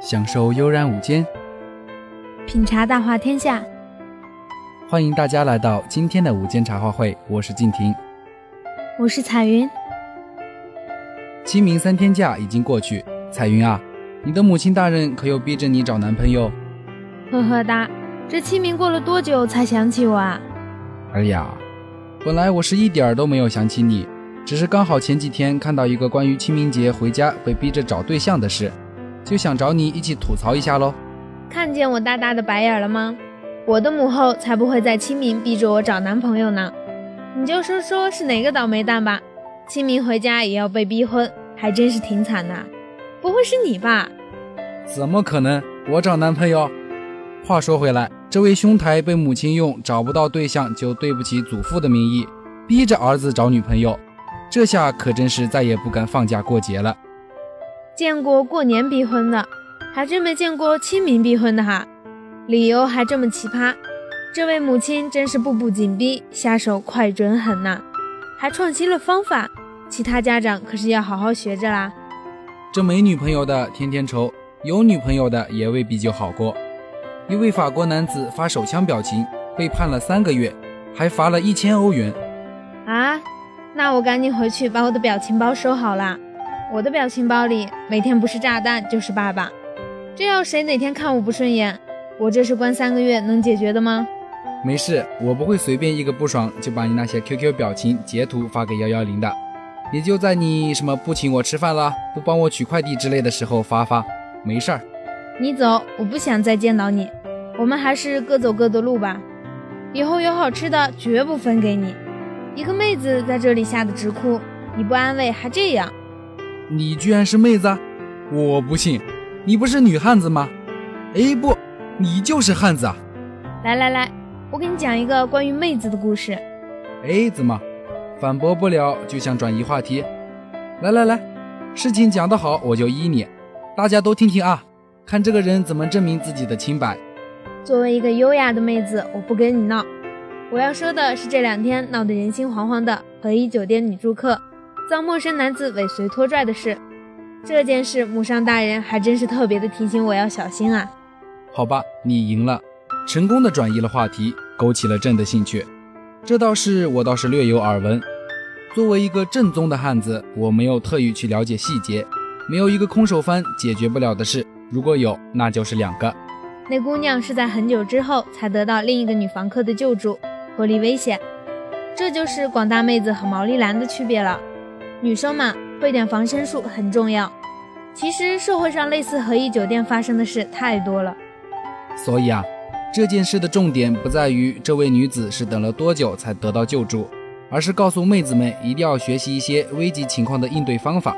享受悠然午间，品茶大话天下。欢迎大家来到今天的午间茶话会，我是静婷，我是彩云。清明三天假已经过去，彩云啊，你的母亲大人可有逼着你找男朋友？呵呵哒，这清明过了多久才想起我啊？哎呀，本来我是一点儿都没有想起你，只是刚好前几天看到一个关于清明节回家被逼着找对象的事，就想找你一起吐槽一下喽。看见我大大的白眼了吗？我的母后才不会在清明逼着我找男朋友呢，你就说说是哪个倒霉蛋吧，清明回家也要被逼婚，还真是挺惨的。不会是你吧？怎么可能？我找男朋友？话说回来，这位兄台被母亲用找不到对象就对不起祖父的名义，逼着儿子找女朋友，这下可真是再也不敢放假过节了。见过过年逼婚的，还真没见过清明逼婚的哈。理由还这么奇葩，这位母亲真是步步紧逼，下手快准狠呐，还创新了方法，其他家长可是要好好学着啦。这没女朋友的天天愁，有女朋友的也未必就好过。一位法国男子发手枪表情，被判了三个月，还罚了一千欧元。啊，那我赶紧回去把我的表情包收好了。我的表情包里每天不是炸弹就是爸爸，这要谁哪天看我不顺眼？我这是关三个月能解决的吗？没事，我不会随便一个不爽就把你那些 QQ 表情截图发给幺幺零的，也就在你什么不请我吃饭啦、不帮我取快递之类的时候发发，没事儿。你走，我不想再见到你，我们还是各走各的路吧。以后有好吃的绝不分给你。一个妹子在这里吓得直哭，你不安慰还这样？你居然是妹子？我不信，你不是女汉子吗？哎不。你就是汉子啊！来来来，我给你讲一个关于妹子的故事。哎，怎么反驳不了就想转移话题？来来来，事情讲得好我就依你。大家都听听啊，看这个人怎么证明自己的清白。作为一个优雅的妹子，我不跟你闹。我要说的是这两天闹得人心惶惶的和一酒店女住客遭陌生男子尾随拖拽的事。这件事，母上大人还真是特别的提醒我要小心啊。好吧，你赢了，成功的转移了话题，勾起了朕的兴趣。这倒是我倒是略有耳闻。作为一个正宗的汉子，我没有特意去了解细节。没有一个空手翻解决不了的事，如果有，那就是两个。那姑娘是在很久之后才得到另一个女房客的救助，脱离危险。这就是广大妹子和毛利兰的区别了。女生嘛，会点防身术很重要。其实社会上类似和颐酒店发生的事太多了。所以啊，这件事的重点不在于这位女子是等了多久才得到救助，而是告诉妹子们一定要学习一些危急情况的应对方法。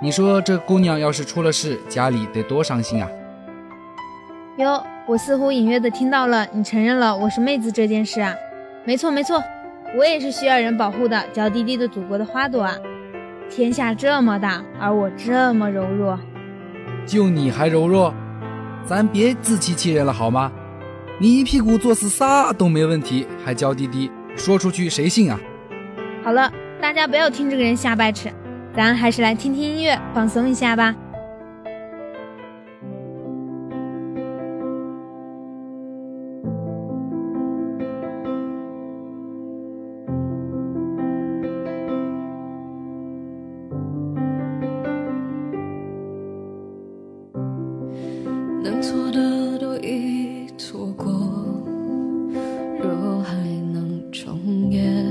你说这姑娘要是出了事，家里得多伤心啊！哟，我似乎隐约的听到了你承认了我是妹子这件事啊。没错没错，我也是需要人保护的娇滴滴的祖国的花朵啊。天下这么大，而我这么柔弱，就你还柔弱？咱别自欺欺人了好吗？你一屁股坐死仨都没问题，还娇滴滴，说出去谁信啊？好了，大家不要听这个人瞎掰扯，咱还是来听听音乐，放松一下吧。能错的都已错过，若还能重演，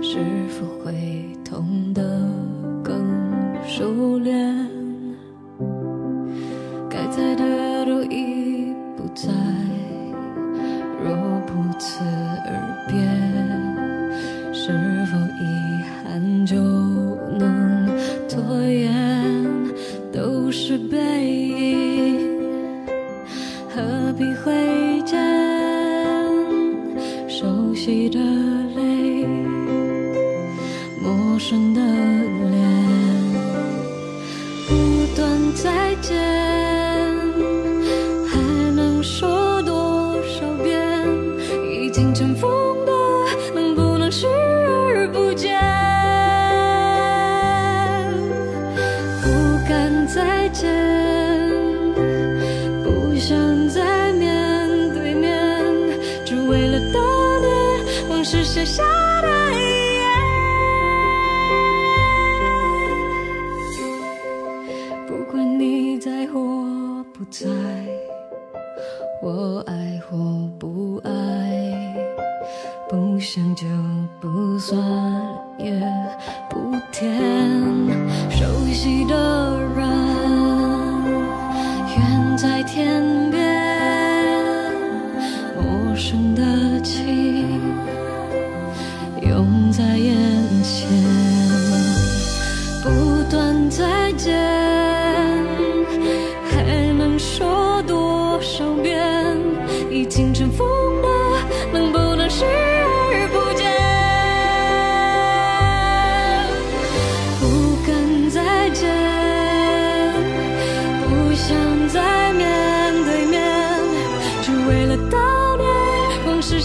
是否会痛得更熟练？该在的都已不在，若不辞而别，是否遗憾就能拖延，都是悲。己的泪陌生的写下的遗言。不管你在或不在，我爱或不爱，不想就不算，也不甜。熟悉的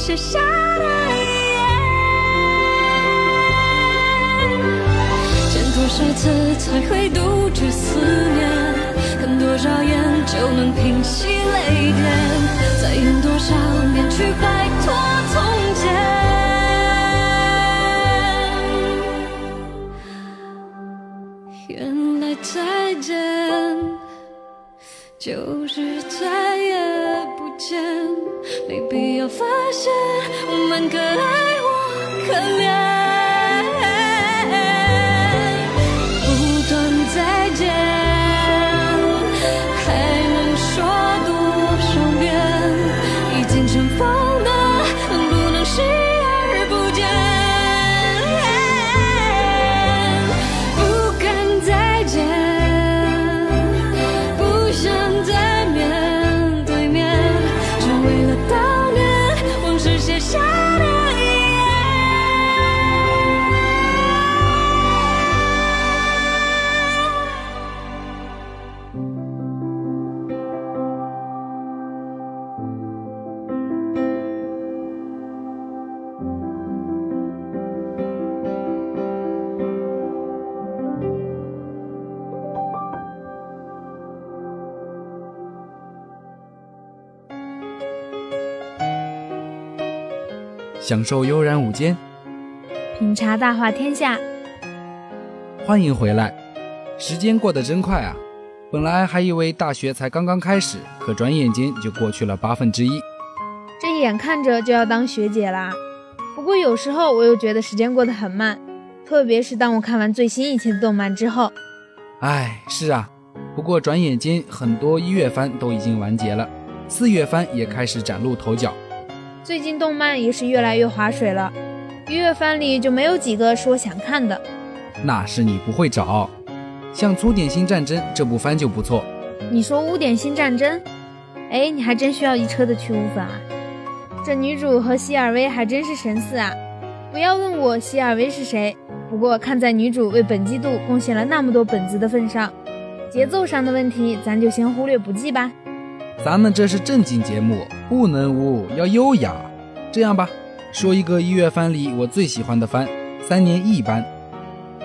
写下的遗言。见多少次才会杜绝思念？看多少眼就能平息泪点？再用多少年去摆脱从前？原来再见就是再也不见，没必要发现我们可爱或可怜。享受悠然午间，品茶大话天下，欢迎回来。时间过得真快啊！本来还以为大学才刚刚开始，可转眼间就过去了八分之一。这眼看着就要当学姐啦。不过有时候我又觉得时间过得很慢，特别是当我看完最新一期的动漫之后。唉，是啊。不过转眼间，很多一月番都已经完结了，四月番也开始崭露头角。最近动漫也是越来越划水了，一月番里就没有几个是我想看的。那是你不会找。像《粗点心战争》这部番就不错。你说污点新战争？哎，你还真需要一车的去污粉啊！这女主和希尔薇还真是神似啊！不要问我希尔薇是谁，不过看在女主为本季度贡献了那么多本子的份上，节奏上的问题咱就先忽略不计吧。咱们这是正经节目，不能污，要优雅。这样吧，说一个一月番里我最喜欢的番，《三年一班》。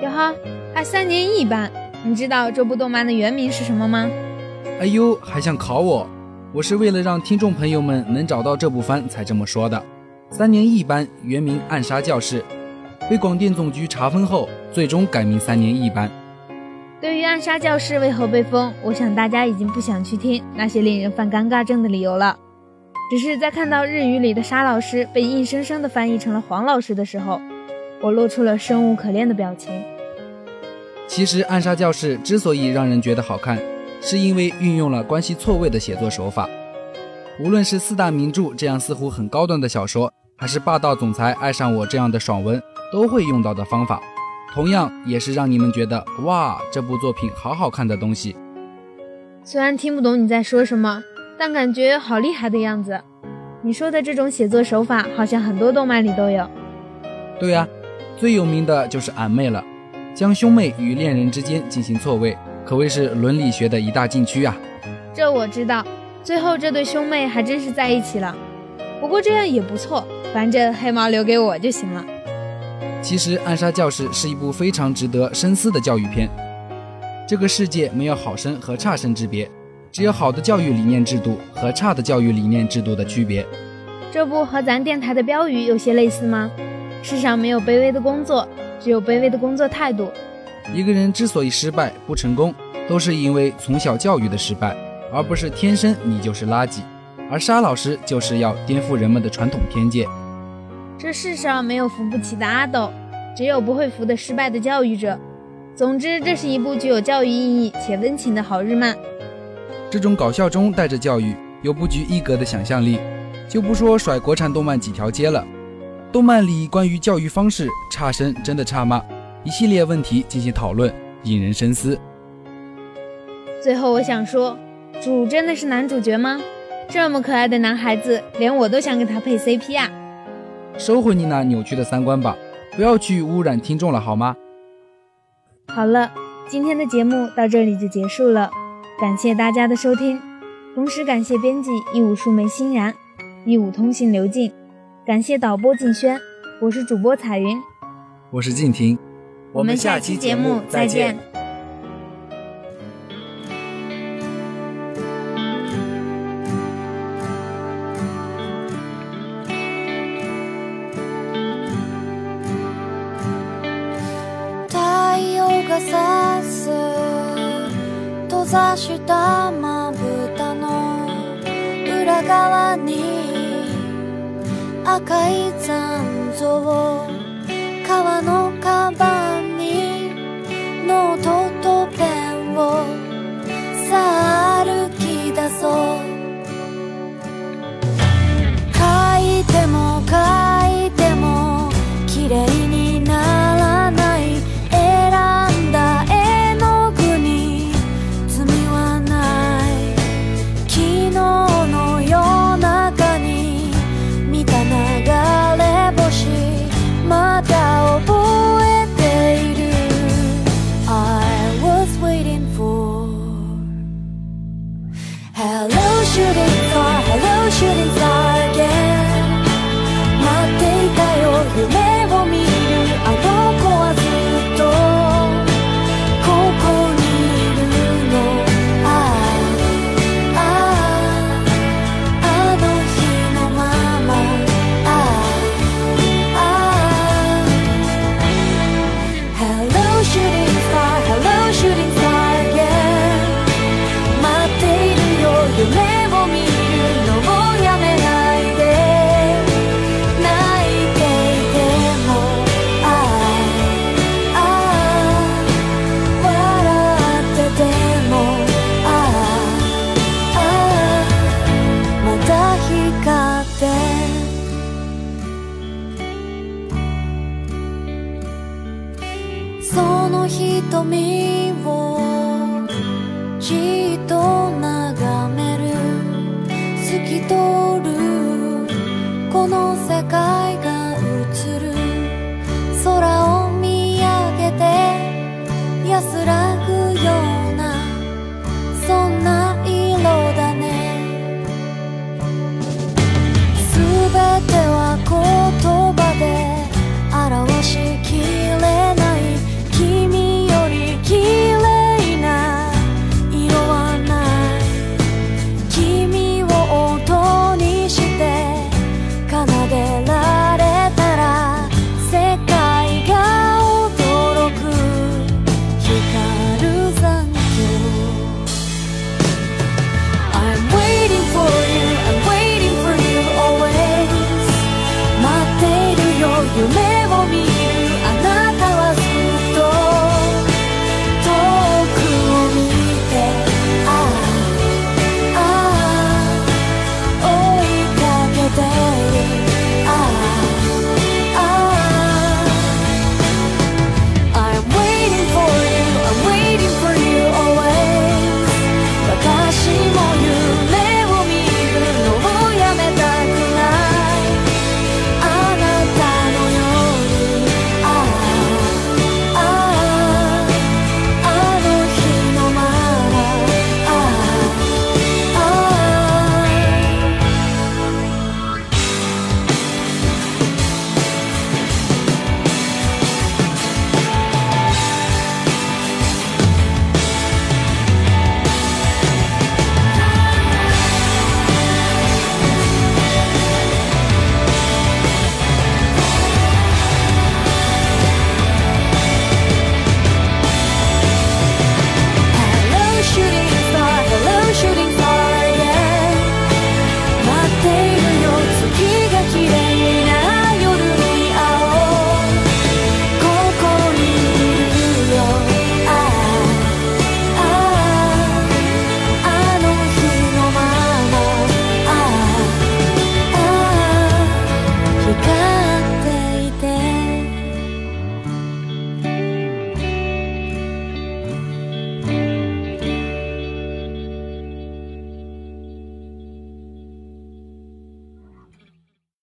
哟呵，还三年一班？你知道这部动漫的原名是什么吗？哎呦，还想考我？我是为了让听众朋友们能找到这部番才这么说的。《三年一班》原名《暗杀教室》，被广电总局查封后，最终改名《三年一班》。对于暗杀教室为何被封，我想大家已经不想去听那些令人犯尴尬症的理由了。只是在看到日语里的沙老师被硬生生地翻译成了黄老师的时候，我露出了生无可恋的表情。其实《暗杀教室》之所以让人觉得好看，是因为运用了关系错位的写作手法。无论是四大名著这样似乎很高端的小说，还是霸道总裁爱上我这样的爽文，都会用到的方法，同样也是让你们觉得哇，这部作品好好看的东西。虽然听不懂你在说什么，但感觉好厉害的样子。你说的这种写作手法，好像很多动漫里都有。对呀、最有名的就是俺妹了，将兄妹与恋人之间进行错位，可谓是伦理学的一大禁区啊。这我知道，最后这对兄妹还真是在一起了。不过这样也不错，反正黑毛留给我就行了。其实《暗杀教室》是一部非常值得深思的教育片。这个世界没有好生和差生之别，只有好的教育理念制度和差的教育理念制度的区别。这不和咱电台的标语有些类似吗？世上没有卑微的工作，只有卑微的工作态度。一个人之所以失败不成功，都是因为从小教育的失败，而不是天生你就是垃圾。而沙老师就是要颠覆人们的传统偏见。这世上没有扶不起的阿斗，只有不会扶的失败的教育者。总之，这是一部具有教育意义且温情的好日漫。这种搞笑中带着教育，又不拘一格的想象力，就不说甩国产动漫几条街了。动漫里关于教育方式差生真的差吗？一系列问题进行讨论，引人深思。最后，我想说，主真的是男主角吗？这么可爱的男孩子，连我都想给他配 CP 啊！收回你那扭曲的三观吧，不要去污染听众了，好吗？好了，今天的节目到这里就结束了，感谢大家的收听，同时感谢编辑一五树梅欣然，一五通信刘静，感谢导播静轩，我是主播彩云，我是静婷，我们下期节目再见。さす閉ざしたまぶたの裏側に赤い残像川のカバン